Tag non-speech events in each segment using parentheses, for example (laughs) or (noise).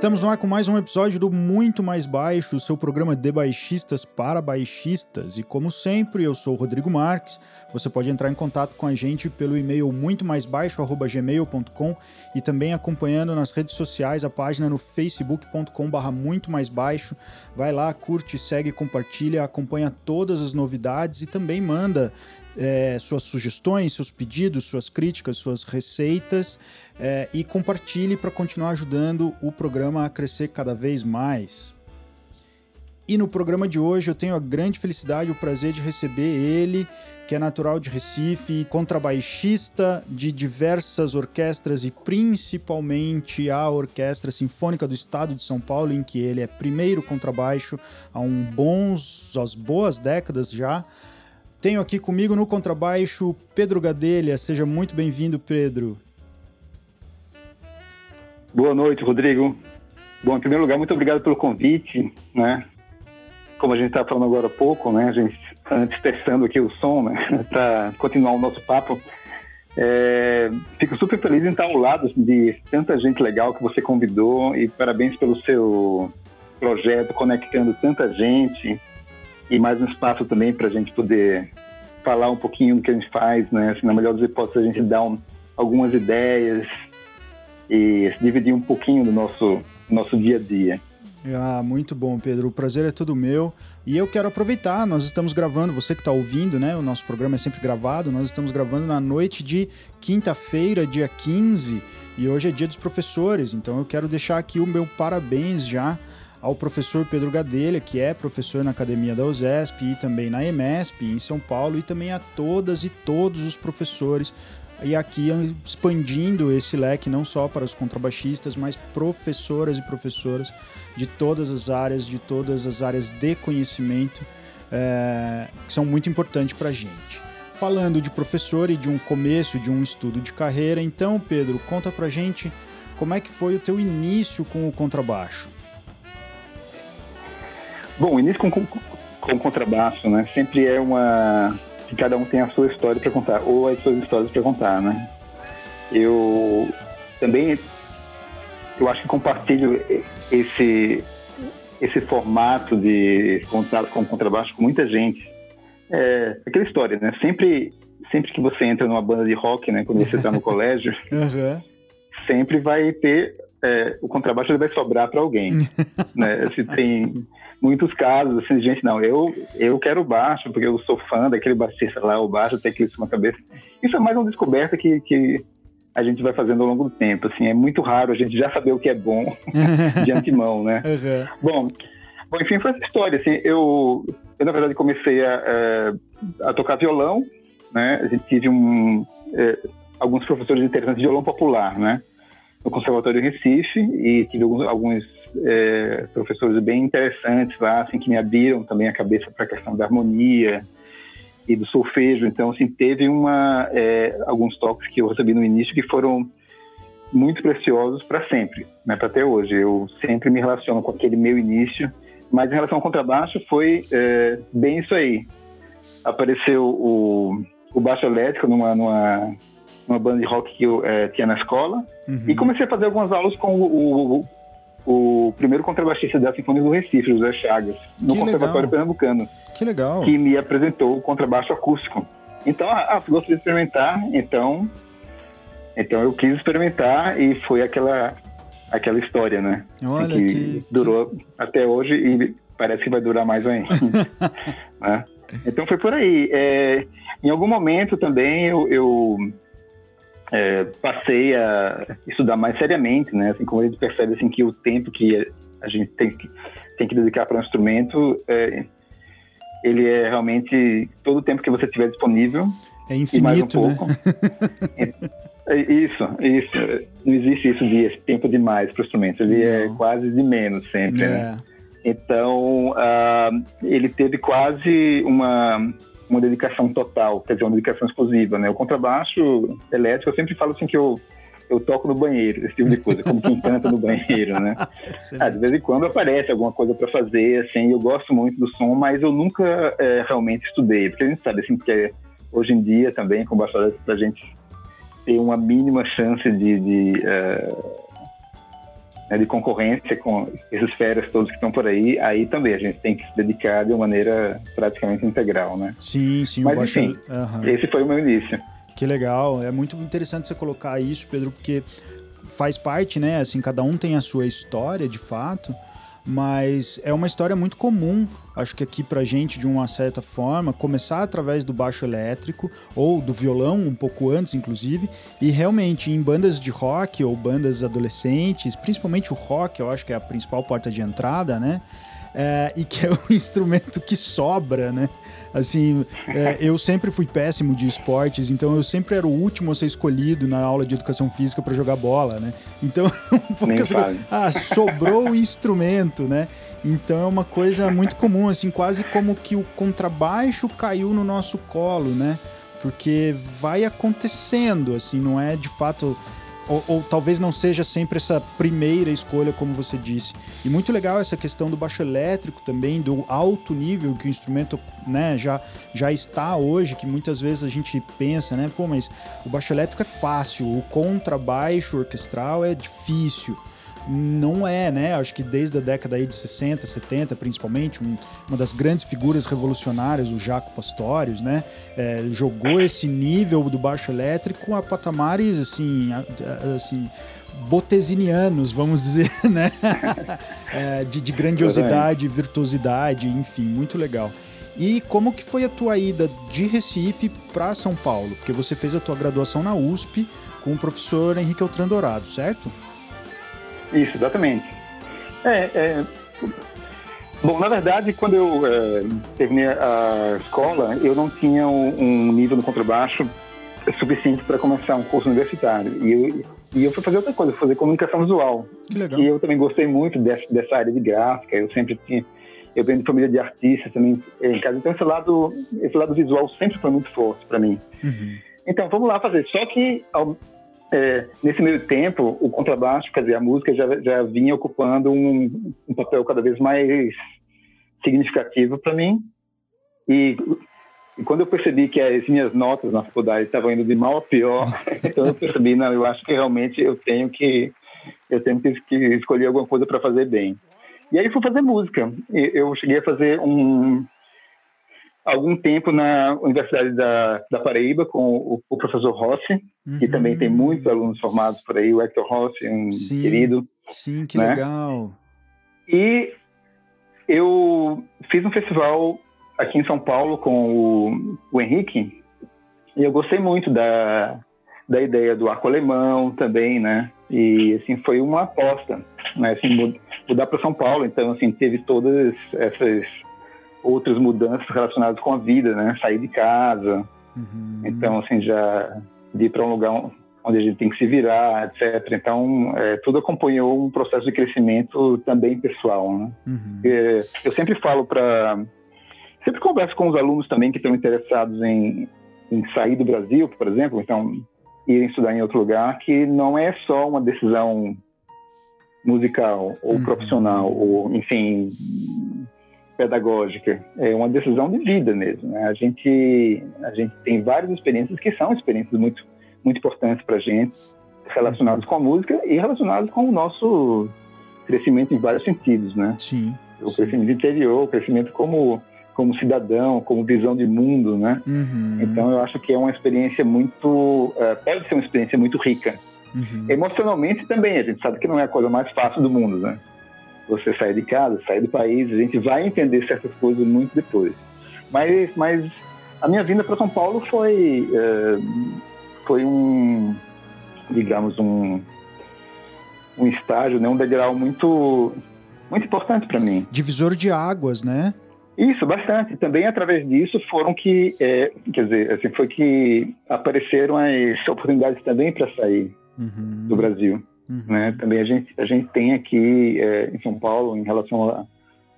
Estamos no ar com mais um episódio do Muito Mais Baixo, o seu programa de baixistas para baixistas. E como sempre, eu sou o Rodrigo Marques. Você pode entrar em contato com a gente pelo e-mail muitomaisbaixo@gmail.com e também acompanhando nas redes sociais a página no facebook.com/barra muito mais baixo. Vai lá, curte, segue, compartilha, acompanha todas as novidades e também manda é, suas sugestões, seus pedidos, suas críticas, suas receitas é, e compartilhe para continuar ajudando o programa a crescer cada vez mais. E no programa de hoje eu tenho a grande felicidade e o prazer de receber ele, que é natural de Recife, contrabaixista de diversas orquestras e principalmente a Orquestra Sinfônica do Estado de São Paulo, em que ele é primeiro contrabaixo há um bons, as boas décadas já. Tenho aqui comigo no contrabaixo Pedro Gadelha. Seja muito bem-vindo, Pedro. Boa noite, Rodrigo. Bom, em primeiro lugar, muito obrigado pelo convite, né? Como a gente estava falando agora há pouco, né? A gente antes testando aqui o som, né? (laughs) Para continuar o nosso papo. É, fico super feliz em estar ao lado de tanta gente legal que você convidou e parabéns pelo seu projeto conectando tanta gente e mais um espaço também para a gente poder falar um pouquinho do que a gente faz, né? Assim, na melhor das hipóteses, a gente dar um, algumas ideias e dividir um pouquinho do nosso, nosso dia a dia. Ah, muito bom, Pedro. O prazer é todo meu. E eu quero aproveitar, nós estamos gravando, você que está ouvindo, né? O nosso programa é sempre gravado, nós estamos gravando na noite de quinta-feira, dia 15, e hoje é dia dos professores, então eu quero deixar aqui o meu parabéns já ao professor Pedro Gadelha, que é professor na Academia da USESP e também na EMESP em São Paulo, e também a todas e todos os professores. E aqui expandindo esse leque não só para os contrabaixistas, mas professoras e professoras de todas as áreas, de todas as áreas de conhecimento, é, que são muito importantes para a gente. Falando de professor e de um começo de um estudo de carreira, então, Pedro, conta para gente como é que foi o teu início com o contrabaixo. Bom, o início com, com, com contrabaixo, né? Sempre é uma. que cada um tem a sua história para contar, ou as suas histórias para contar, né? Eu também. Eu acho que compartilho esse, esse formato de contato com contrabaixo com muita gente. É aquela história, né? Sempre, sempre que você entra numa banda de rock, né? Quando você está no (laughs) colégio, uhum. sempre vai ter é, o contrabaixo ele vai sobrar para alguém, (laughs) né? Se tem muitos casos, assim, gente, não, eu, eu quero baixo, porque eu sou fã daquele baixista lá, o baixo tem aquilo na cabeça. Isso é mais uma descoberta que, que a gente vai fazendo ao longo do tempo, assim, é muito raro a gente já saber o que é bom (laughs) de antemão, né? Uhum. Bom, bom, enfim, foi essa história, assim, eu, eu na verdade comecei a, a, a tocar violão, né, a gente tive um, é, alguns professores interessantes de violão popular, né, no Conservatório Recife e tive alguns, alguns é, professores bem interessantes lá, assim, que me abriram também a cabeça para a questão da harmonia e do solfejo. Então, assim, teve uma, é, alguns toques que eu recebi no início que foram muito preciosos para sempre, né, para até hoje. Eu sempre me relaciono com aquele meu início, mas em relação ao contrabaixo foi é, bem isso aí. Apareceu o, o baixo elétrico numa, numa uma banda de rock que eu é, tinha na escola. Uhum. E comecei a fazer algumas aulas com o, o, o primeiro contrabaixista da Sinfonia do Recife, José Chagas, no que Conservatório legal. Pernambucano. Que legal. Que me apresentou o contrabaixo acústico. Então, ah, ah gostaria de experimentar, então, então eu quis experimentar e foi aquela aquela história, né? Olha que, que durou até hoje e parece que vai durar mais ainda. (laughs) (laughs) né? Então foi por aí. É, em algum momento também eu, eu é, passei a estudar mais seriamente, né? Assim, como a gente percebe assim que o tempo que a gente tem que, tem que dedicar para um instrumento, é, ele é realmente todo o tempo que você tiver disponível. É infinito, e mais um pouco. Né? é, isso, isso. Não existe isso de tempo demais para o instrumento. Ele é Não. é quase de menos sempre, né? é. né? Então, uh, ele teve quase uma uma dedicação total, quer dizer, uma dedicação exclusiva, né? O contrabaixo elétrico, eu sempre falo assim que eu eu toco no banheiro, esse tipo de coisa, como quem canta no banheiro, né? (laughs) ah, de vez em quando aparece alguma coisa para fazer, assim, eu gosto muito do som, mas eu nunca é, realmente estudei, porque a gente sabe, assim, que hoje em dia também, com baixo elétrico, pra gente ter uma mínima chance de, de, uh, né, de concorrência com esses férias todos que estão por aí, aí também a gente tem que se dedicar de uma maneira praticamente integral, né? Sim, sim. Mas enfim, uhum. esse foi o meu início. Que legal, é muito interessante você colocar isso, Pedro, porque faz parte, né? Assim, cada um tem a sua história, de fato mas é uma história muito comum, acho que aqui pra gente, de uma certa forma, começar através do baixo elétrico ou do violão, um pouco antes, inclusive, e realmente em bandas de rock ou bandas adolescentes, principalmente o rock, eu acho que é a principal porta de entrada, né? É, e que é o (laughs) instrumento que sobra, né? Assim, é, eu sempre fui péssimo de esportes, então eu sempre era o último a ser escolhido na aula de educação física para jogar bola, né? Então, um pouco assim, ah, sobrou o instrumento, né? Então é uma coisa muito comum, assim, quase como que o contrabaixo caiu no nosso colo, né? Porque vai acontecendo, assim, não é de fato ou, ou, talvez não seja sempre essa primeira escolha, como você disse. E muito legal essa questão do baixo elétrico também, do alto nível que o instrumento né, já, já está hoje, que muitas vezes a gente pensa, né? Pô, mas o baixo elétrico é fácil, o contrabaixo orquestral é difícil não é, né? Acho que desde a década aí de 60, 70, principalmente, um, uma das grandes figuras revolucionárias, o Jaco Pastorius, né? É, jogou esse nível do baixo elétrico a patamares, assim, assim botesinianos, vamos dizer, (laughs) né? é, de, de grandiosidade, virtuosidade, enfim, muito legal. E como que foi a tua ida de Recife para São Paulo? Porque você fez a tua graduação na USP com o professor Henrique Altran Dourado, certo? Isso, exatamente. É, é, bom, na verdade, quando eu é, terminei a escola, eu não tinha um, um nível no contrabaixo suficiente para começar um curso universitário. E eu, e eu fui fazer outra coisa, fazer comunicação visual. Que legal. E eu também gostei muito dessa, dessa área de gráfica. Eu sempre tinha. Eu venho de família de artistas também em casa, então esse lado, esse lado visual sempre foi muito forte para mim. Uhum. Então, vamos lá fazer. Só que, ao, é, nesse meio tempo, o contrabaixo, quer dizer, a música já, já vinha ocupando um, um papel cada vez mais significativo para mim. E, e, quando eu percebi que as minhas notas na faculdade estavam indo de mal a pior, (laughs) então eu percebi, não, eu acho que realmente eu tenho que eu tenho que, escolher alguma coisa para fazer bem. E aí fui fazer música. Eu cheguei a fazer um algum tempo na Universidade da, da Paraíba com o, o professor Rossi, uhum. que também tem muitos alunos formados por aí, o Hector Rossi, um sim, querido. Sim, que né? legal. E eu fiz um festival aqui em São Paulo com o, o Henrique e eu gostei muito da, da ideia do arco alemão também, né? E assim foi uma aposta, né? Assim, mudar para São Paulo, então assim teve todas essas outras mudanças relacionadas com a vida, né? Sair de casa. Uhum. Então, assim, já de ir para um lugar onde a gente tem que se virar, etc. Então, é, tudo acompanhou um processo de crescimento também pessoal, né? Uhum. É, eu sempre falo para... Sempre converso com os alunos também que estão interessados em, em sair do Brasil, por exemplo, então, irem estudar em outro lugar, que não é só uma decisão musical ou uhum. profissional, ou, enfim, pedagógica, é uma decisão de vida mesmo. Né? A gente a gente tem várias experiências que são experiências muito muito importantes para a gente, relacionadas com a música e relacionadas com o nosso crescimento em vários sentidos, né? Sim. O crescimento interior, o crescimento como como cidadão, como visão de mundo, né? Uhum. Então eu acho que é uma experiência muito uh, pode ser uma experiência muito rica. Uhum. Emocionalmente também a gente sabe que não é a coisa mais fácil do mundo, né? Você sair de casa, sair do país, a gente vai entender certas coisas muito depois. Mas, mas a minha vinda para São Paulo foi, uh, foi um, digamos, um, um estágio, né, um degrau muito, muito importante para mim. Divisor de águas, né? Isso, bastante. Também através disso foram que, é, quer dizer, assim, foi que apareceram as oportunidades também para sair uhum. do Brasil. Uhum. Né? Também a gente, a gente tem aqui é, em São Paulo, em relação a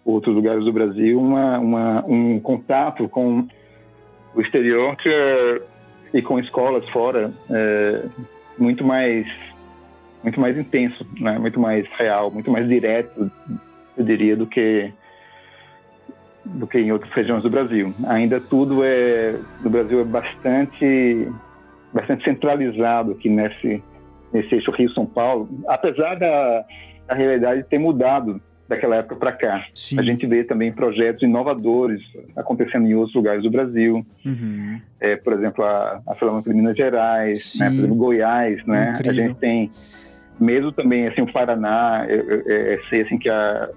outros lugares do Brasil, uma, uma, um contato com o exterior que, e com escolas fora é, muito mais muito mais intenso, né? muito mais real, muito mais direto, eu diria, do que do que em outras regiões do Brasil. Ainda tudo é no Brasil é bastante bastante centralizado aqui nesse nesse eixo Rio-São Paulo, apesar da, a realidade tem mudado daquela época para cá. Sim. A gente vê também projetos inovadores acontecendo em outros lugares do Brasil. Uhum. É, por exemplo, a, a Filarmônica de Minas Gerais, né, por exemplo, Goiás, né? A gente tem, mesmo também assim, o Paraná, eu, eu, eu sei assim que a,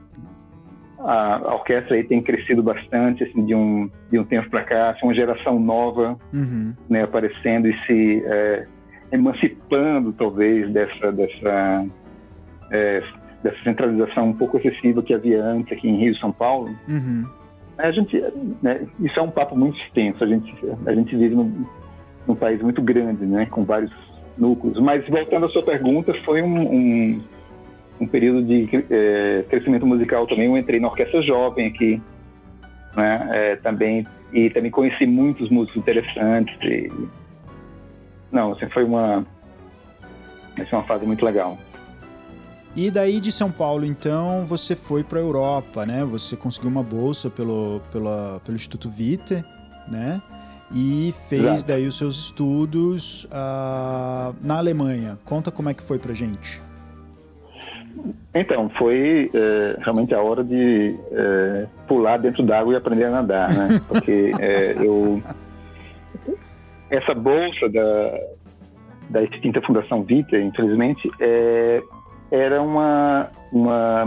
a, a, orquestra aí tem crescido bastante assim, de um de um tempo para cá, assim, uma geração nova, uhum. né, aparecendo e se é, emancipando talvez dessa dessa é, dessa centralização um pouco excessiva que havia antes aqui em Rio e São Paulo. Uhum. A gente, né, isso é um papo muito extenso. A gente, a gente vive num, num país muito grande, né, com vários núcleos. Mas voltando à sua pergunta, foi um, um, um período de é, crescimento musical também. Eu entrei na orquestra jovem aqui, né, é, também e também conheci muitos músicos interessantes. E, não, assim, foi uma, foi uma fase muito legal. E daí de São Paulo, então, você foi para a Europa, né? Você conseguiu uma bolsa pelo, pela, pelo Instituto Vitae, né? E fez Exato. daí os seus estudos uh, na Alemanha. Conta como é que foi pra gente. Então, foi é, realmente a hora de é, pular dentro d'água e aprender a nadar, né? Porque é, eu... Essa bolsa da, da extinta Fundação Vita, infelizmente, é, era uma, uma,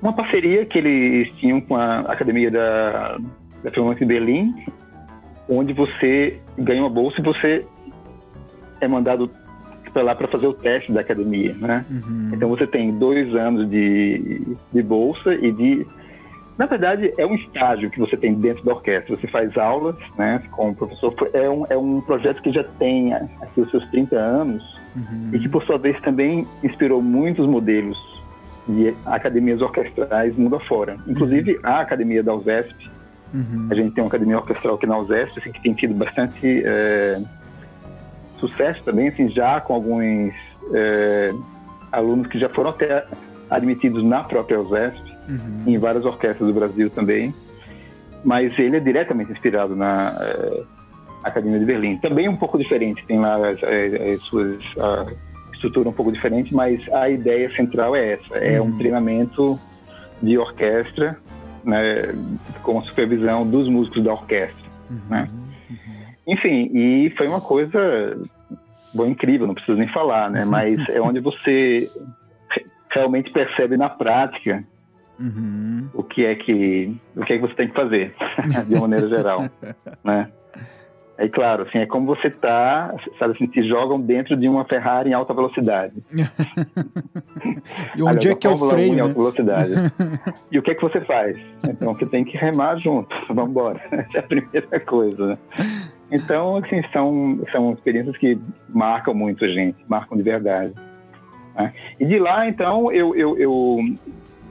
uma parceria que eles tinham com a Academia da, da Filmante de Berlim, onde você ganha uma bolsa e você é mandado para lá para fazer o teste da academia, né? Uhum. Então você tem dois anos de, de bolsa e de na verdade, é um estágio que você tem dentro da orquestra. Você faz aulas né, com o professor. É um, é um projeto que já tem aqui os seus 30 anos uhum. e que, por sua vez, também inspirou muitos modelos de academias orquestrais mundo afora. Inclusive, uhum. a academia da USESP. Uhum. A gente tem uma academia orquestral aqui na USESP assim, que tem tido bastante é, sucesso também, assim, já com alguns é, alunos que já foram até admitidos na própria USESP uhum. em várias orquestras do Brasil também. Mas ele é diretamente inspirado na é, Academia de Berlim. Também um pouco diferente, tem lá as, as suas a estrutura um pouco diferente, mas a ideia central é essa: é um uhum. treinamento de orquestra, né, com a supervisão dos músicos da orquestra, uhum. né? Uhum. Enfim, e foi uma coisa bom, incrível, não preciso nem falar, né? Mas (laughs) é onde você realmente percebe na prática uhum. o que é que o que é que você tem que fazer (laughs) de uma maneira geral, (laughs) né? É claro, assim, é como você está, sabe assim, te jogam dentro de uma Ferrari em alta velocidade. (laughs) e onde é que é o freio, em alta né? velocidade. e o que é que você faz? Então, você tem que remar junto. Vamos embora. Essa é a primeira coisa, né? Então, assim, são, são experiências que marcam muito a gente, marcam de verdade. Né? E de lá, então, eu, eu, eu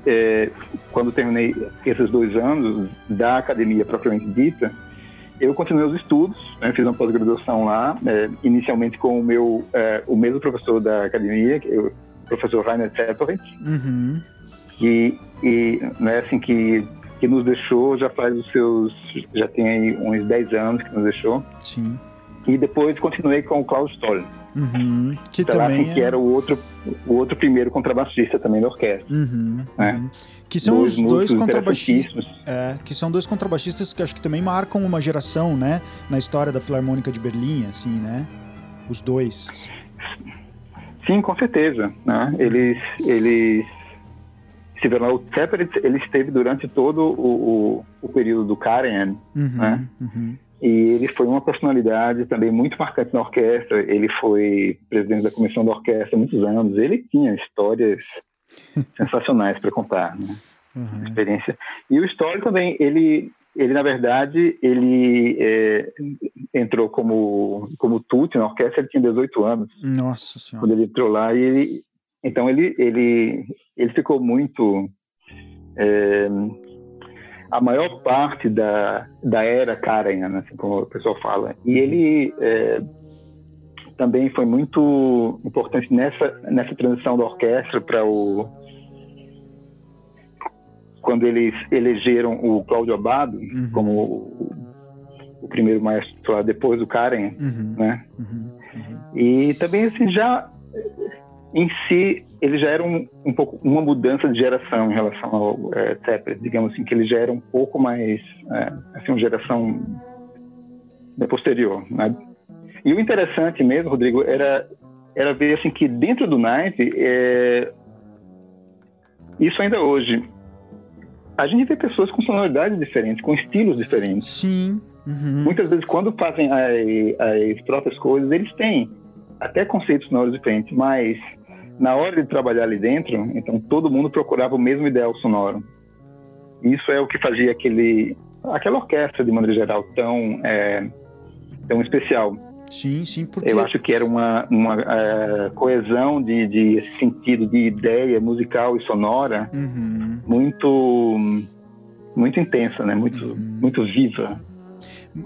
é, quando terminei esses dois anos da academia propriamente dita, eu continuei os estudos, né, fiz uma pós-graduação lá, é, inicialmente com o meu, é, o mesmo professor da academia, que, o professor Rainer Zeppelin, uhum. que, e, né, assim, que, que nos deixou já faz os seus, já tem aí uns 10 anos que nos deixou. Sim. E depois continuei com o Klaus Stoll. Uhum, que também assim, é... que era o outro, o outro primeiro contrabaixista também da orquestra. Uhum, né? uhum. Que são dois os dois contrabaixistas. É, que são dois contrabaixistas que acho que também marcam uma geração, né? Na história da Filarmônica de Berlim, assim, né? Os dois. Sim, com certeza. Né? Eles, eles estiveram. O Separate, ele esteve durante todo o, o, o período do Karen, uhum, né? E ele foi uma personalidade também muito marcante na orquestra. Ele foi presidente da comissão da orquestra há muitos anos. Ele tinha histórias (laughs) sensacionais para contar, né? Uhum. Experiência. E o Story também, ele, ele na verdade, ele é, entrou como como tutti na orquestra. Ele tinha 18 anos. Nossa Senhora. Quando ele entrou lá, e ele, então ele ele ele ficou muito é, a maior parte da, da era Karen, né, assim como o pessoal fala. E ele é, também foi muito importante nessa, nessa transição da orquestra para o. Quando eles elegeram o Cláudio Abado uhum. como o, o, primeiro maestro lá depois do Karen, uhum. né? Uhum. E também, assim, já em si, ele já era um, um pouco uma mudança de geração em relação ao é, Zeppelin, digamos assim, que ele já era um pouco mais, é, assim, uma geração posterior, né? E o interessante mesmo, Rodrigo, era era ver assim que dentro do Night, é, isso ainda hoje, a gente vê pessoas com sonoridades diferentes, com estilos diferentes. Sim. Uhum. Muitas vezes, quando fazem as, as próprias coisas, eles têm até conceitos sonoros diferentes, mas na hora de trabalhar ali dentro, então todo mundo procurava o mesmo ideal sonoro. Isso é o que fazia aquele, aquela orquestra, de maneira geral, tão, é, tão especial. Sim, sim, porque... Eu acho que era uma, uma uh, coesão de, de sentido, de ideia musical e sonora uhum. muito muito intensa, né? Muito, uhum. muito viva.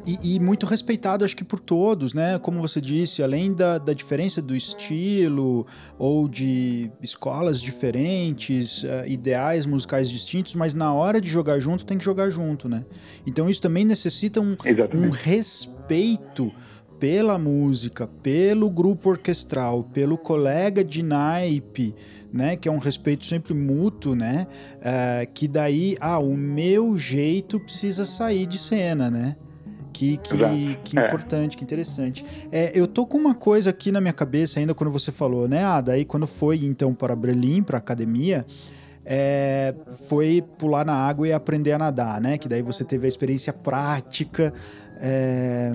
E, e, muito respeitado, acho que por todos, né? Como você disse, além da, da diferença do estilo ou de escolas diferentes, uh, ideais musicais distintos, mas na hora de jogar junto tem que jogar junto, né? Então isso também necessita um, um respeito pela música, pelo grupo orquestral, pelo colega de naipe, né, que é um respeito sempre mútuo, né, uh, que daí, ah, o meu jeito precisa sair de cena, né, que, que, que é. importante, que interessante. É, eu tô com uma coisa aqui na minha cabeça ainda quando você falou, né, ah, daí quando foi então para Berlim, para academia, é, foi pular na água e aprender a nadar, né? Que daí você teve a experiência prática é,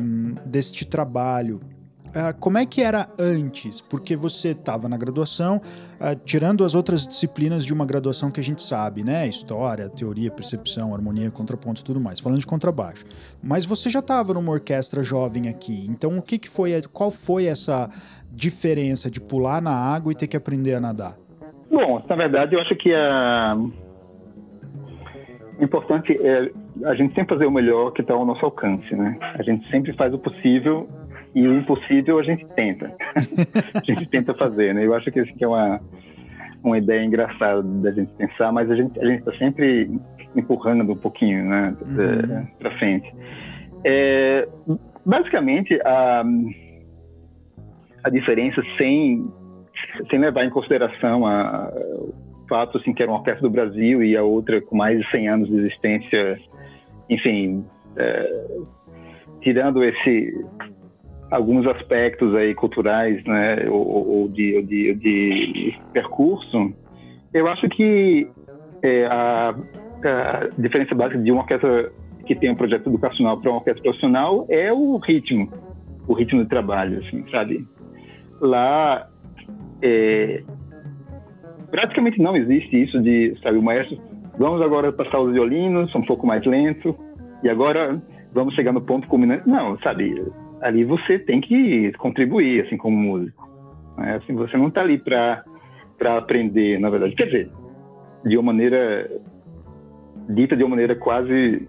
deste trabalho. Uh, como é que era antes? Porque você estava na graduação, uh, tirando as outras disciplinas de uma graduação que a gente sabe, né? História, teoria, percepção, harmonia, contraponto tudo mais, falando de contrabaixo. Mas você já estava numa orquestra jovem aqui, então o que, que foi, qual foi essa diferença de pular na água e ter que aprender a nadar? Bom, na verdade, eu acho que a importante é a gente sempre fazer o melhor que está ao nosso alcance, né? A gente sempre faz o possível e o impossível a gente tenta. (laughs) a gente tenta fazer, né? Eu acho que isso é uma, uma ideia engraçada da gente pensar, mas a gente a gente está sempre empurrando um pouquinho, né, uhum. para frente. É, basicamente a a diferença sem sem levar em consideração a, o fato assim que era uma orquestra do Brasil e a outra com mais de 100 anos de existência enfim, é, tirando esse alguns aspectos aí culturais, né, ou, ou, de, de, de, percurso, eu acho que é, a, a, diferença básica de uma orquestra que tem um projeto educacional para uma orquestra profissional é o ritmo, o ritmo de trabalho, assim, sabe? Lá, é, praticamente não existe isso de, sabe, o maestro vamos agora passar os violinos, um pouco mais lento, e agora vamos chegar no ponto culminante. Não, sabe, ali você tem que contribuir, assim, como músico. Né? Assim, você não está ali para aprender, na verdade. Quer dizer, de uma maneira dita de uma maneira quase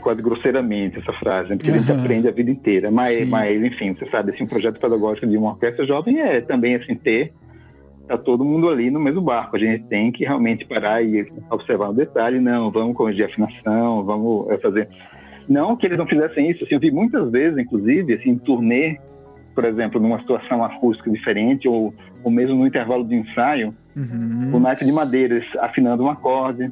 quase grosseiramente essa frase, né? porque uhum. a gente aprende a vida inteira. Mas, mas enfim, você sabe, assim, um projeto pedagógico de uma orquestra jovem é também assim ter tá todo mundo ali no mesmo barco. A gente tem que realmente parar e observar o um detalhe. Não, vamos corrigir a afinação, vamos é, fazer. Não que eles não fizessem isso. Assim, eu vi muitas vezes, inclusive, assim, em turnê, por exemplo, numa situação acústica diferente, ou, ou mesmo no intervalo de ensaio, uhum. o naipe de madeiras afinando um acorde.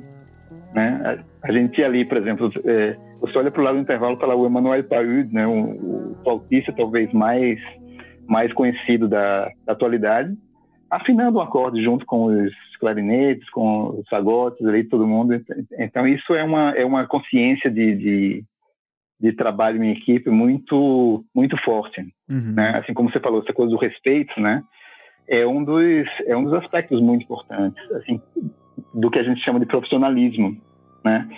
Né? A, a gente ali, por exemplo, é, você olha para o lado do intervalo e tá lá o Emmanuel Paud, né? o, o flautista talvez mais, mais conhecido da, da atualidade, afinando o acorde junto com os clarinetes, com os fagotes ali, todo mundo. Então isso é uma é uma consciência de, de, de trabalho em equipe muito muito forte, uhum. né? Assim como você falou, essa coisa do respeito, né? É um dos é um dos aspectos muito importantes, assim, do que a gente chama de profissionalismo, né?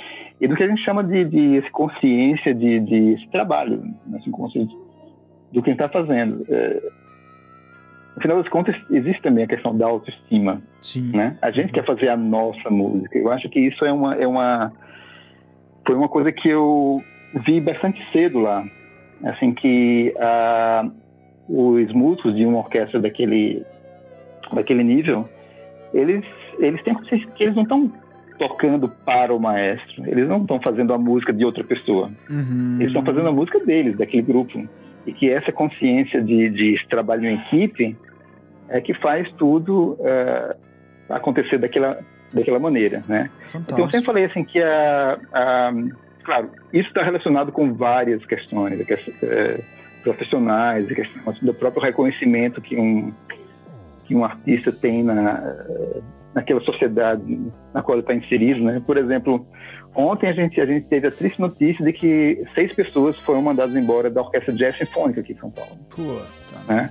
E do que a gente chama de, de consciência de, de esse trabalho, né? assim, consciência do que está fazendo. É, no final das contas, existe também a questão da autoestima. Sim. Né? A gente quer fazer a nossa música. Eu acho que isso é uma, é uma foi uma coisa que eu vi bastante cedo lá. Assim que uh, os músicos de uma orquestra daquele, daquele nível, eles, eles têm que eles não estão tocando para o maestro. Eles não estão fazendo a música de outra pessoa. Uhum. Eles estão fazendo a música deles, daquele grupo. E que essa consciência de, de trabalho em equipe é que faz tudo uh, acontecer daquela, daquela maneira, né? Fantástico. Então, eu sempre falei assim que a, a claro, isso está relacionado com várias questões, profissionais, a questão assim, do próprio reconhecimento que um que um artista tem na naquela sociedade na qual ele está inserido, né? Por exemplo, ontem a gente a gente teve a triste notícia de que seis pessoas foram mandadas embora da orquestra jazz sinfônica aqui em São Paulo. Puta. Né?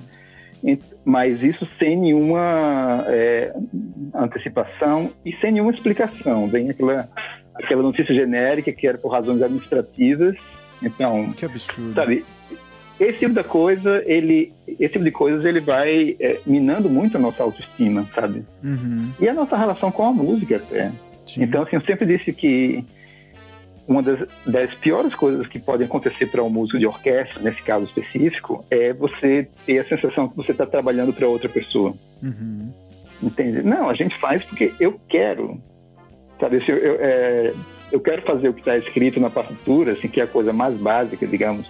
Mas isso sem nenhuma é, antecipação e sem nenhuma explicação. Vem aquela aquela notícia genérica que era por razões administrativas. Então, que absurdo. Sabe, esse tipo de coisa, ele, esse tipo de coisas, ele vai é, minando muito a nossa autoestima, sabe? Uhum. E a nossa relação com a música até. Sim. Então, assim, eu sempre disse que uma das, das piores coisas que podem acontecer para um músico de orquestra, nesse caso específico, é você ter a sensação que você está trabalhando para outra pessoa. Uhum. Entende? Não, a gente faz porque eu quero. Sabe, eu, eu, é, eu quero fazer o que está escrito na partitura, assim, que é a coisa mais básica, digamos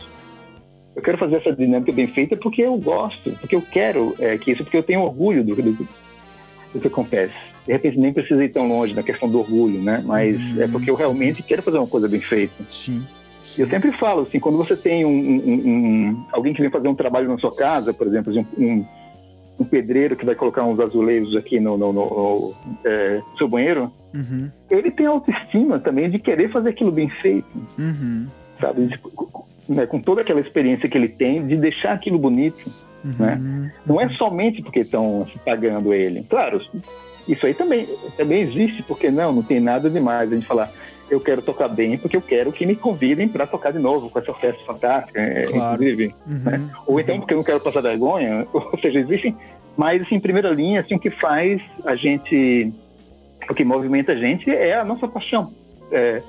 eu quero fazer essa dinâmica bem feita porque eu gosto, porque eu quero é, que isso, porque eu tenho orgulho do, do, do, que acontece. De repente nem precisa ir tão longe na questão do orgulho, né? Mas é uhum. porque eu realmente quero fazer uma coisa bem feita. Sim. Eu sempre falo assim, quando você tem um, um, um, alguém que vem fazer um trabalho na sua casa, por exemplo, um, um pedreiro que vai colocar uns azulejos aqui no, no, no, no é, seu banheiro, uhum. ele tem autoestima também de querer fazer aquilo bem feito. Uhum. Sabe? né, com toda aquela experiência que ele tem, de deixar aquilo bonito. Uhum. Né? Não é somente porque estão pagando ele. Claro, isso aí também, também existe, porque não, não tem nada demais a gente falar eu quero tocar bem porque eu quero que me convidem para tocar de novo com essa festa fantástica, é, claro. inclusive. Uhum. Né? Ou então porque eu não quero passar vergonha. (laughs) Ou seja, existem, mas assim, em primeira linha, assim, o que faz a gente, o que movimenta a gente é a nossa paixão é,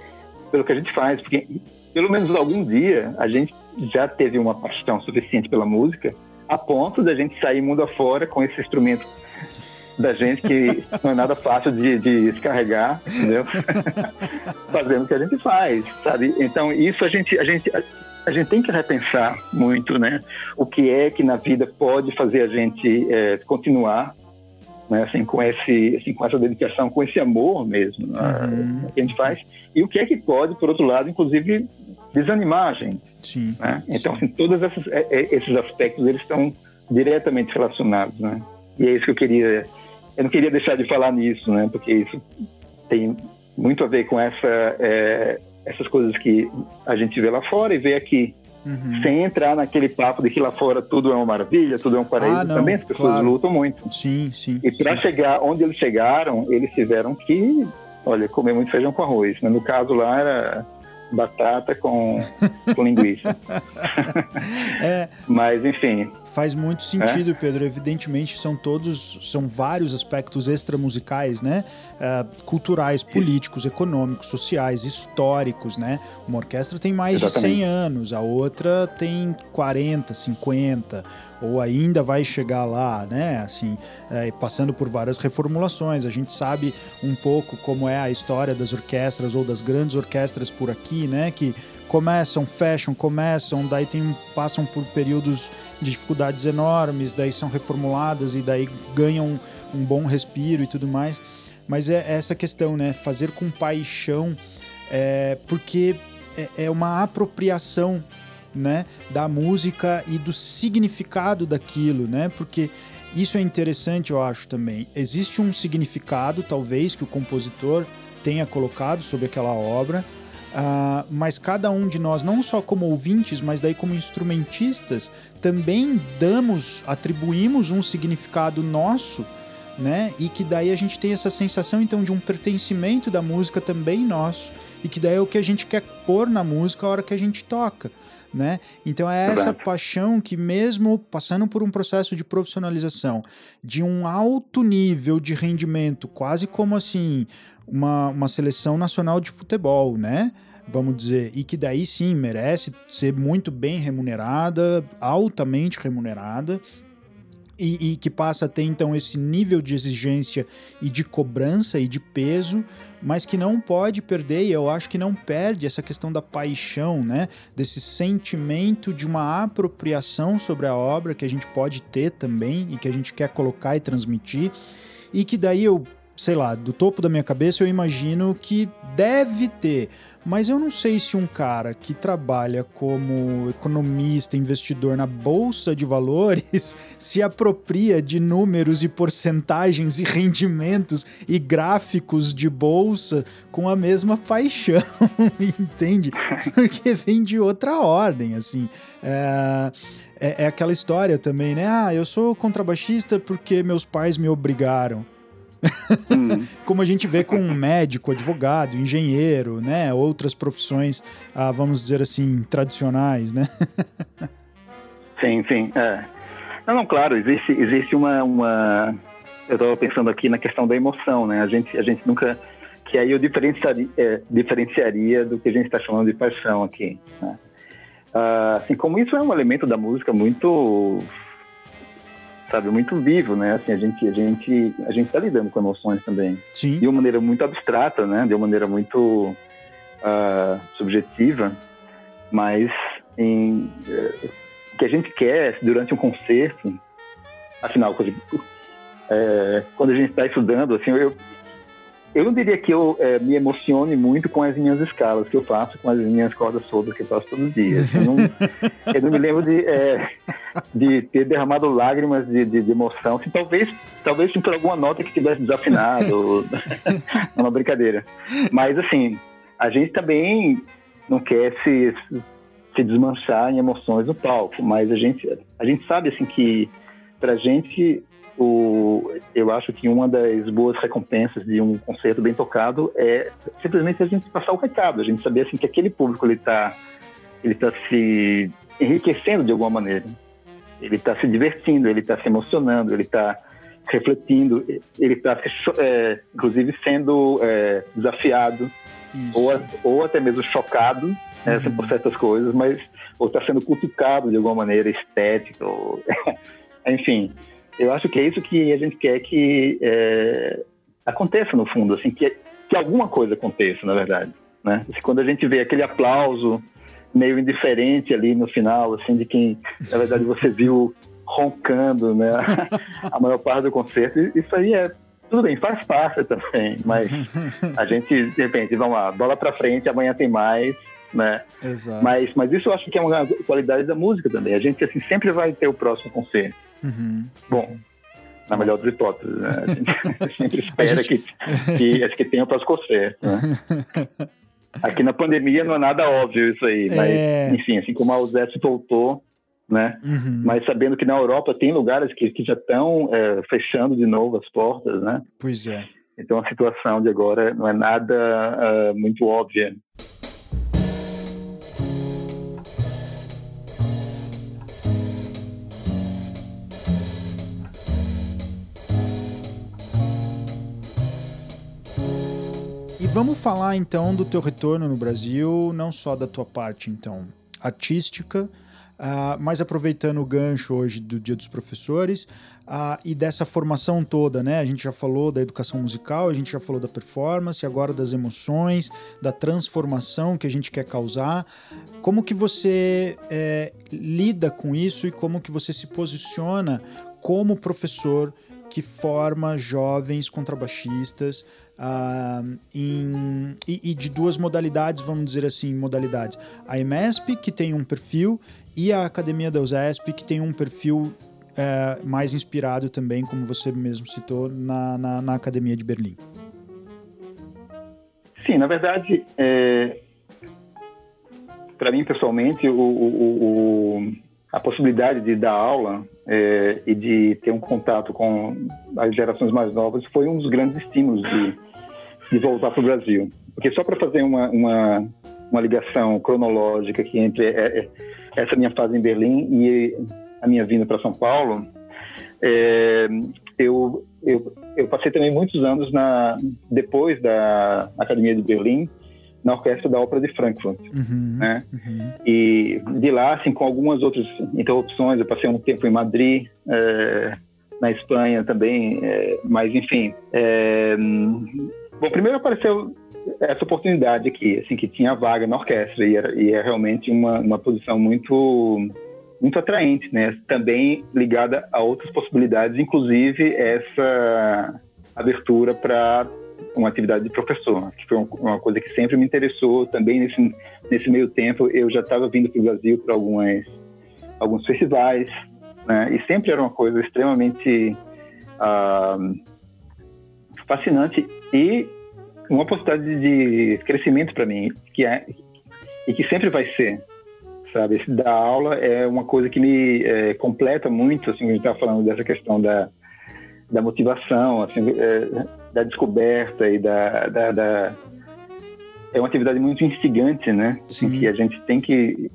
pelo que a gente faz. Porque pelo menos algum dia, a gente já teve uma paixão suficiente pela música a ponto da gente sair mundo afora com esse instrumento da gente que não é nada fácil de, de descarregar, entendeu? (laughs) Fazendo o que a gente faz, sabe? Então, isso a gente, a gente, a, gente tem que repensar muito, né? O que é que na vida pode fazer a gente é, continuar, né? Assim, com, esse, assim, com essa dedicação, com esse amor mesmo né? uhum. que a gente faz e o que é que pode, por outro lado, inclusive, desanimar a gente. Sim. Né? Então, assim, todos esses, é, é, esses aspectos eles estão diretamente relacionados, né? E é isso que eu queria. Eu não queria deixar de falar nisso, né? Porque isso tem muito a ver com essa, é, essas coisas que a gente vê lá fora e vê aqui. Uhum. Sem entrar naquele papo de que lá fora tudo é uma maravilha, tudo é um paraíso. Ah, não, Também as pessoas claro. lutam muito. Sim, sim. E para chegar onde eles chegaram, eles tiveram que Olha, comer muito feijão com arroz. Né? No caso lá era batata com, com linguiça. (laughs) é, (laughs) Mas, enfim. Faz muito sentido, é? Pedro. Evidentemente, são todos, são vários aspectos extramusicais, né? Uh, culturais, políticos, econômicos, sociais, históricos, né? Uma orquestra tem mais Exatamente. de 100 anos, a outra tem 40, 50 ou ainda vai chegar lá, né? Assim, é, passando por várias reformulações. A gente sabe um pouco como é a história das orquestras ou das grandes orquestras por aqui, né? Que começam, fecham, começam, daí tem, passam por períodos de dificuldades enormes, daí são reformuladas e daí ganham um bom respiro e tudo mais. Mas é essa questão, né? Fazer com paixão, é, porque é, é uma apropriação né, da música e do significado daquilo, né? Porque isso é interessante, eu acho também. Existe um significado, talvez, que o compositor tenha colocado sobre aquela obra, uh, mas cada um de nós, não só como ouvintes, mas daí como instrumentistas, também damos, atribuímos um significado nosso, né? E que daí a gente tem essa sensação então de um pertencimento da música também nosso, e que daí é o que a gente quer pôr na música a hora que a gente toca né? Então é essa paixão que mesmo passando por um processo de profissionalização, de um alto nível de rendimento, quase como assim uma, uma seleção nacional de futebol, né? Vamos dizer, e que daí sim merece ser muito bem remunerada, altamente remunerada, e, e, que passa a ter então esse nível de exigência e de cobrança e de peso, mas que não pode perder, e eu acho que não perde essa questão da paixão, né? Desse sentimento de uma apropriação sobre a obra que a gente pode ter também e que a gente quer colocar e transmitir, e que daí eu, sei lá, do topo da minha cabeça eu imagino que deve ter mas eu não sei se um cara que trabalha como economista, investidor na bolsa de valores, (laughs) se apropria de números e porcentagens e rendimentos e gráficos de bolsa com a mesma paixão, (laughs) entende? Porque vem de outra ordem, assim. É é, é, aquela história também, né? Ah, eu sou contrabaixista porque meus pais me obrigaram. (laughs) Como a gente vê com médico, advogado, engenheiro, né? Outras profissões, ah, vamos dizer assim, tradicionais, né? (laughs) sim, sim. É. Não, não, claro, existe, existe uma, uma... Eu estava pensando aqui na questão da emoção, né? A gente, a gente nunca... Que aí eu diferenciaria, é, diferenciaria do que a gente está chamando de paixão aqui, né? Ah, assim como isso é um elemento da música muito sabe, muito vivo, né? Assim, a gente, a gente, a gente está lidando com emoções também. Sim. De uma maneira muito abstrata, né? De uma maneira muito uh, subjetiva, mas em, uh, o que a gente quer durante um concerto, afinal, quando, é, quando a gente está estudando, assim, eu, eu não diria que eu é, me emocione muito com as minhas escalas que eu faço, com as minhas cordas soltas que eu faço todos os dias. Eu não, (laughs) eu não me lembro de, é, de ter derramado lágrimas de, de, de emoção. Assim, talvez, talvez por alguma nota que tivesse desafinado. é (laughs) uma brincadeira. Mas, assim, a gente também não quer se, se desmanchar em emoções no palco, mas a gente, a gente sabe, assim, que pra gente o, eu acho que uma das boas recompensas de um concerto bem tocado é simplesmente a gente passar o recado, a gente saber assim que aquele público ele está ele tá se enriquecendo de alguma maneira, ele está se divertindo, ele está se emocionando, ele está refletindo, ele está é, inclusive sendo é, desafiado ou, ou até mesmo chocado né, uhum. por certas coisas, mas ou está sendo cutucado de alguma maneira estética, (laughs) ou, enfim. Eu acho que é isso que a gente quer que é, aconteça no fundo, assim, que, que alguma coisa aconteça, na verdade. Né? Assim, quando a gente vê aquele aplauso meio indiferente ali no final, assim, de quem, na verdade, você viu roncando, né? (laughs) a maior parte do concerto, isso aí é tudo bem, faz parte também, mas a gente, de repente, vamos lá, bola para frente, amanhã tem mais, né? Exato. Mas, mas isso eu acho que é uma qualidade da música também. A gente assim sempre vai ter o próximo concerto. Uhum. Bom, na melhor das hipóteses, né? A gente (laughs) (laughs) sempre espera gente... que, que, que tenha o próximo concerto. Né? (laughs) Aqui na pandemia não é nada óbvio isso aí, mas é... enfim, assim como a USES voltou, né? Uhum. Mas sabendo que na Europa tem lugares que, que já estão é, fechando de novo as portas, né? Pois é. Então a situação de agora não é nada uh, muito óbvia. Vamos falar então do teu retorno no Brasil, não só da tua parte então artística, uh, mas aproveitando o gancho hoje do Dia dos Professores uh, e dessa formação toda, né? A gente já falou da educação musical, a gente já falou da performance, agora das emoções, da transformação que a gente quer causar. Como que você é, lida com isso e como que você se posiciona como professor que forma jovens contrabaixistas uh, em, e, e, de duas modalidades, vamos dizer assim, modalidades. A EMESP, que tem um perfil, e a Academia da USESP, que tem um perfil uh, mais inspirado também, como você mesmo citou, na, na, na Academia de Berlim. Sim, na verdade, é... para mim pessoalmente, o, o, o, a possibilidade de dar aula é, e de ter um contato com as gerações mais novas foi um dos grandes estímulos de, de voltar para o Brasil. Porque só para fazer uma, uma, uma, ligação cronológica aqui entre é, é, essa minha fase em Berlim e a minha vinda para São Paulo, é, eu, eu, eu, passei também muitos anos na, depois da Academia de Berlim na Orquestra da Ópera de Frankfurt, uhum, né? Uhum. E de lá, assim, com algumas outras interrupções, eu passei um tempo em Madrid, é, na Espanha também, é, mas enfim. É, bom, primeiro apareceu essa oportunidade aqui, assim, que tinha vaga na orquestra e, era, e é realmente uma, uma posição muito muito atraente, né? Também ligada a outras possibilidades, inclusive essa abertura para uma atividade de professor, que foi uma coisa que sempre me interessou. Também nesse, nesse meio tempo eu já estava vindo para o Brasil para algumas alguns festivais, né? E sempre era uma coisa extremamente uh, fascinante e uma possibilidade de crescimento para mim, que é e que sempre vai ser, sabe? Dar aula é uma coisa que me é, completa muito, assim, a gente estava falando dessa questão da, da motivação, assim, é, da descoberta e da, da, da, É uma atividade muito instigante, né? Assim, que a gente tem que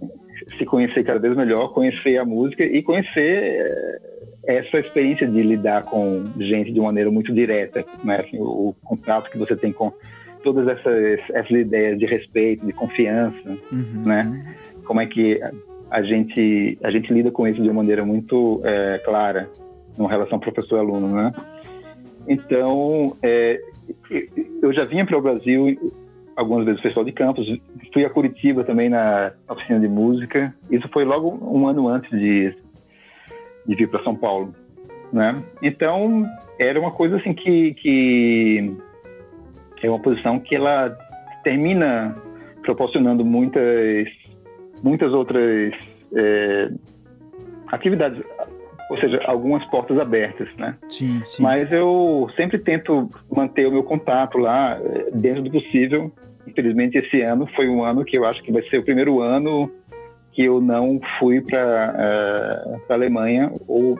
se conhecer cada vez melhor, conhecer a música e conhecer é, essa experiência de lidar com gente de maneira muito direta, né? Assim, o, o contato que você tem com todas essas, essas ideias de respeito, de confiança, uhum. né? como é que a gente a gente lida com isso de uma maneira muito é, clara numa relação professor-aluno, né? Então, é, eu já vinha para o Brasil algumas vezes festival de campus, fui a Curitiba também na oficina de música. Isso foi logo um ano antes de, de vir para São Paulo, né? Então, era uma coisa assim que, que é uma posição que ela termina proporcionando muitas muitas outras é, atividades, ou seja, algumas portas abertas, né? Sim, sim. Mas eu sempre tento manter o meu contato lá é, dentro do possível. Infelizmente, esse ano foi um ano que eu acho que vai ser o primeiro ano que eu não fui para uh, a Alemanha ou,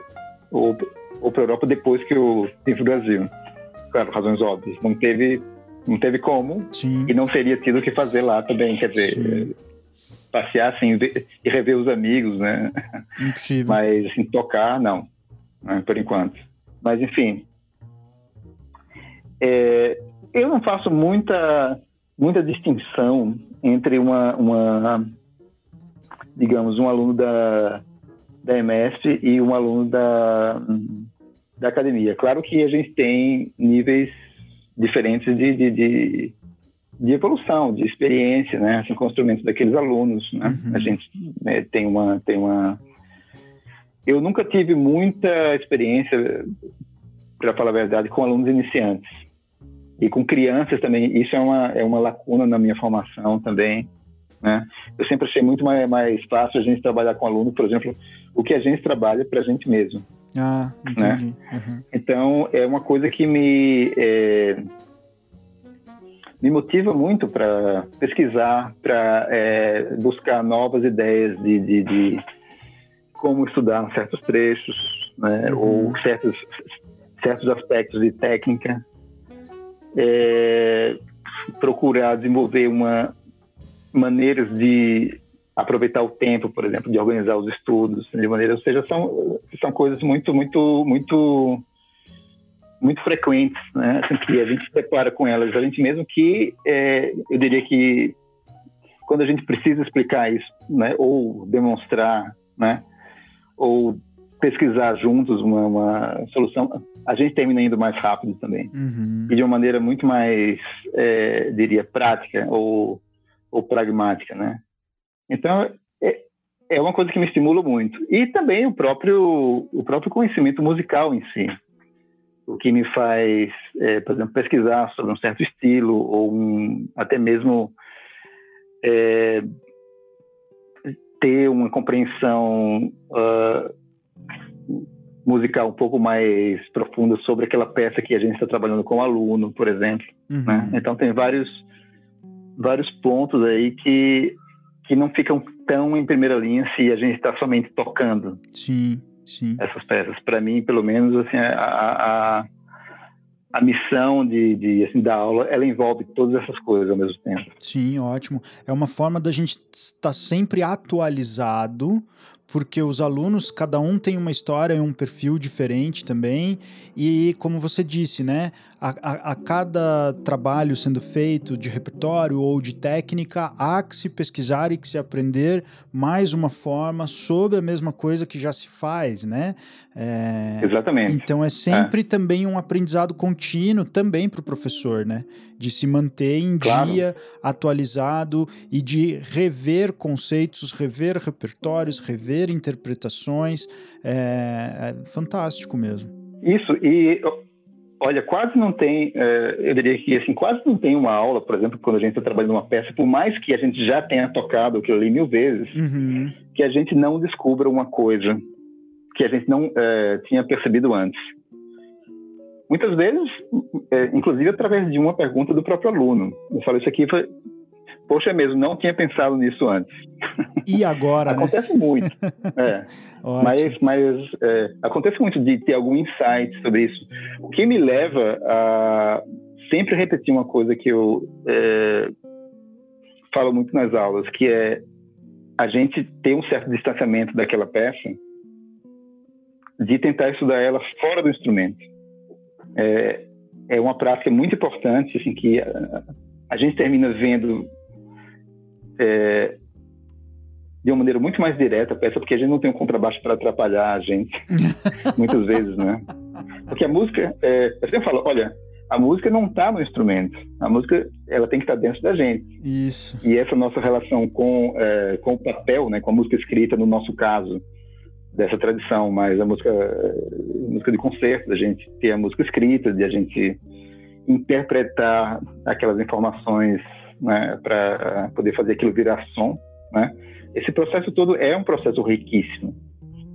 ou, ou para a Europa depois que eu para o Brasil. Claro, razões óbvias. Não teve, não teve como Sim. e não teria tido o que fazer lá também. Quer dizer, Sim passear assim e rever os amigos, né? Impossível. Mas assim, tocar, não, né? por enquanto. Mas enfim, é, eu não faço muita muita distinção entre uma, uma digamos um aluno da da MSP e um aluno da da academia. Claro que a gente tem níveis diferentes de, de, de de evolução, de experiência, né, assim, com instrumentos daqueles alunos, né? Uhum. A gente né, tem uma tem uma eu nunca tive muita experiência, para falar a verdade, com alunos iniciantes e com crianças também. Isso é uma é uma lacuna na minha formação também, né? Eu sempre achei muito mais, mais fácil a gente trabalhar com aluno, por exemplo, o que a gente trabalha para a gente mesmo. Ah, entendi. Né? Uhum. Então é uma coisa que me é, me motiva muito para pesquisar, para é, buscar novas ideias de, de, de, como estudar certos trechos, né, uhum. ou certos, certos aspectos de técnica. É, procurar desenvolver uma maneiras de aproveitar o tempo, por exemplo, de organizar os estudos de maneira, ou seja, são são coisas muito muito muito muito frequentes, né? Assim, que a gente se prepara com elas, a gente mesmo que é, eu diria que quando a gente precisa explicar isso, né? Ou demonstrar, né? Ou pesquisar juntos uma, uma solução, a gente termina indo mais rápido também uhum. e de uma maneira muito mais, é, diria, prática ou, ou pragmática, né? Então é, é uma coisa que me estimula muito e também o próprio o próprio conhecimento musical em si o que me faz, é, por exemplo, pesquisar sobre um certo estilo ou um, até mesmo é, ter uma compreensão uh, musical um pouco mais profunda sobre aquela peça que a gente está trabalhando com o aluno, por exemplo. Uhum. Né? Então tem vários vários pontos aí que que não ficam tão em primeira linha se a gente está somente tocando. Sim. Sim. essas peças. Para mim, pelo menos, assim, a, a, a missão de, de assim, da aula, ela envolve todas essas coisas ao mesmo tempo. Sim, ótimo. É uma forma da gente estar sempre atualizado, porque os alunos, cada um tem uma história e um perfil diferente também, e como você disse, né, a, a, a, cada trabalho sendo feito de repertório ou de técnica, há que se pesquisar e que se aprender mais uma forma sobre a mesma coisa que já se faz, né? É, Exatamente. Então é sempre é. também um aprendizado contínuo também para o professor, né? De se manter em claro. dia, atualizado e de rever conceitos, rever repertórios, rever interpretações. É, é fantástico mesmo. Isso, e Olha, quase não tem, é, eu diria que assim, quase não tem uma aula, por exemplo, quando a gente está trabalhando uma peça, por mais que a gente já tenha tocado aquilo ali mil vezes, uhum. que a gente não descubra uma coisa que a gente não é, tinha percebido antes. Muitas vezes, é, inclusive através de uma pergunta do próprio aluno. Eu falo, isso aqui foi, poxa, é mesmo, não tinha pensado nisso antes. E agora, né? Acontece né? muito. (laughs) É. mas mas é, acontece muito de ter algum insight sobre isso. O que me leva a sempre repetir uma coisa que eu é, falo muito nas aulas, que é a gente ter um certo distanciamento daquela peça, de tentar estudar ela fora do instrumento. É, é uma prática muito importante, assim, que a, a gente termina vendo é, de uma maneira muito mais direta a peça, porque a gente não tem um contrabaixo para atrapalhar a gente, (laughs) muitas vezes, né? Porque a música, é, eu sempre falo, olha, a música não está no instrumento, a música ela tem que estar tá dentro da gente. Isso. E essa nossa relação com, é, com o papel, né, com a música escrita, no nosso caso, dessa tradição, mas a música, a música de concerto, da gente ter a música escrita, de a gente interpretar aquelas informações né, para poder fazer aquilo virar som, né? Esse processo todo é um processo riquíssimo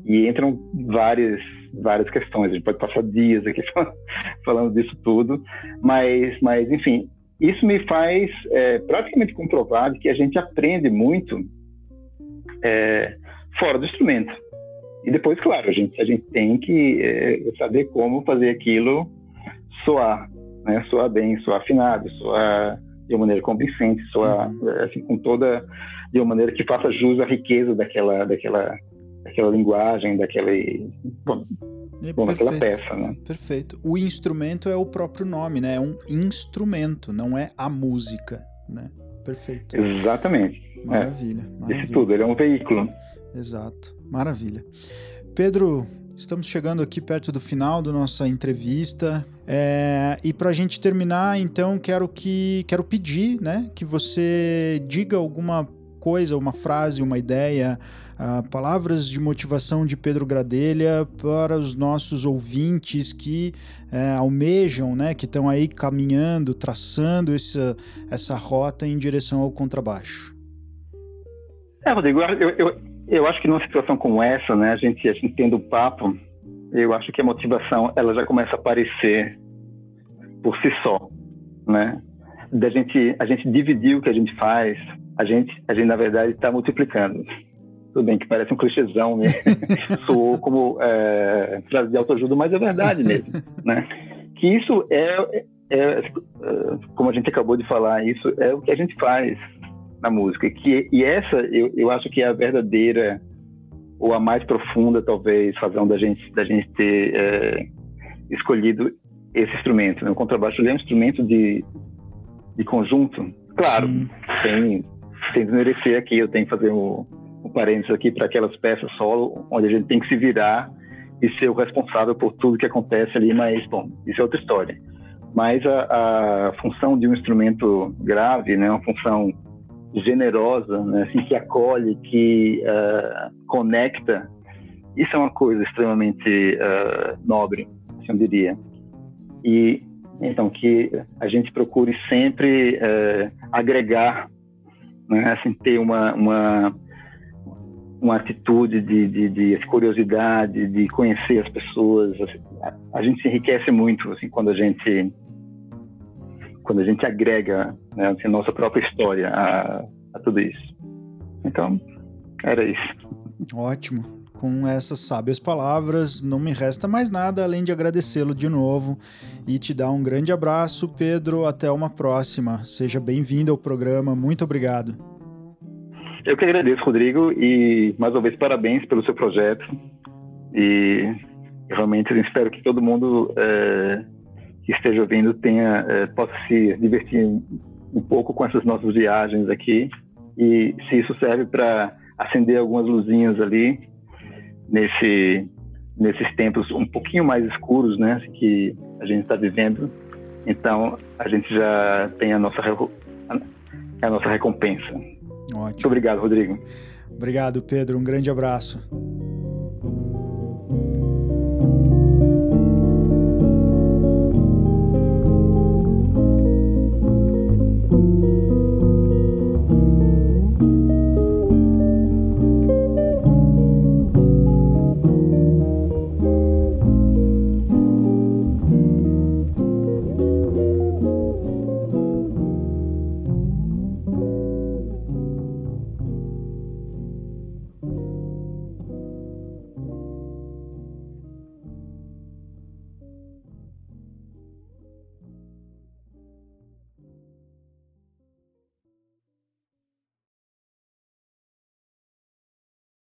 e entram várias várias questões. A gente pode passar dias aqui (laughs) falando disso tudo, mas mas enfim, isso me faz é, praticamente comprovar que a gente aprende muito é, fora do instrumento. E depois, claro, a gente a gente tem que é, saber como fazer aquilo soar, né? Soar bem, soar afinado, soar de uma maneira convincente, uhum. assim, com toda de uma maneira que faça jus à riqueza daquela daquela daquela linguagem, daquela bom, é, bom daquela peça, né? Perfeito. O instrumento é o próprio nome, né? É um instrumento, não é a música, né? Perfeito. Exatamente. Maravilha. É. maravilha. Isso tudo, ele é um veículo. Exato. Maravilha. Pedro, Estamos chegando aqui perto do final da nossa entrevista. É, e para a gente terminar, então, quero que quero pedir né, que você diga alguma coisa, uma frase, uma ideia, uh, palavras de motivação de Pedro Gradelha para os nossos ouvintes que uh, almejam, né, que estão aí caminhando, traçando essa, essa rota em direção ao contrabaixo. É, Rodrigo, eu, eu, eu acho que numa situação como essa, né, a gente, a gente tendo o papo, eu acho que a motivação ela já começa a aparecer por si só, né? Da gente, a gente dividir o que a gente faz, a gente, a gente na verdade está multiplicando. Tudo bem que parece um clichêzão, né? (laughs) Soou como é, frase de autoajuda, mas é verdade mesmo, né? Que isso é, é, é, como a gente acabou de falar, isso é o que a gente faz, na música. Que, e essa, eu, eu acho que é a verdadeira, ou a mais profunda, talvez, razão da gente, da gente ter é, escolhido esse instrumento. Né? O contrabaixo é um instrumento de, de conjunto. Claro, Sim. tem, tem desmerecer aqui, eu tenho que fazer um, um parênteses aqui para aquelas peças solo, onde a gente tem que se virar e ser o responsável por tudo que acontece ali, mas, bom, isso é outra história. Mas a, a função de um instrumento grave, né, uma função generosa, né? assim, (laughs) que acolhe, que uh, conecta. Isso é uma coisa extremamente uh, nobre, assim, eu diria. E então que a gente procure sempre uh, agregar, né? assim, ter uma, uma uma atitude de, de, de, curiosidade, de conhecer as pessoas. Assim, a, a, gente se enriquece muito assim quando a gente quando a gente agrega né, assim, nossa própria história a, a tudo isso. Então, era isso. Ótimo. Com essas sábias palavras, não me resta mais nada além de agradecê-lo de novo e te dar um grande abraço, Pedro. Até uma próxima. Seja bem-vindo ao programa. Muito obrigado. Eu que agradeço, Rodrigo, e mais uma vez parabéns pelo seu projeto. E realmente espero que todo mundo é, que esteja ouvindo tenha é, possa se divertir um pouco com essas nossas viagens aqui e se isso serve para acender algumas luzinhas ali nesse nesses tempos um pouquinho mais escuros, né, que a gente está vivendo. Então a gente já tem a nossa a nossa recompensa. Ótimo. Muito obrigado, Rodrigo. Obrigado, Pedro. Um grande abraço.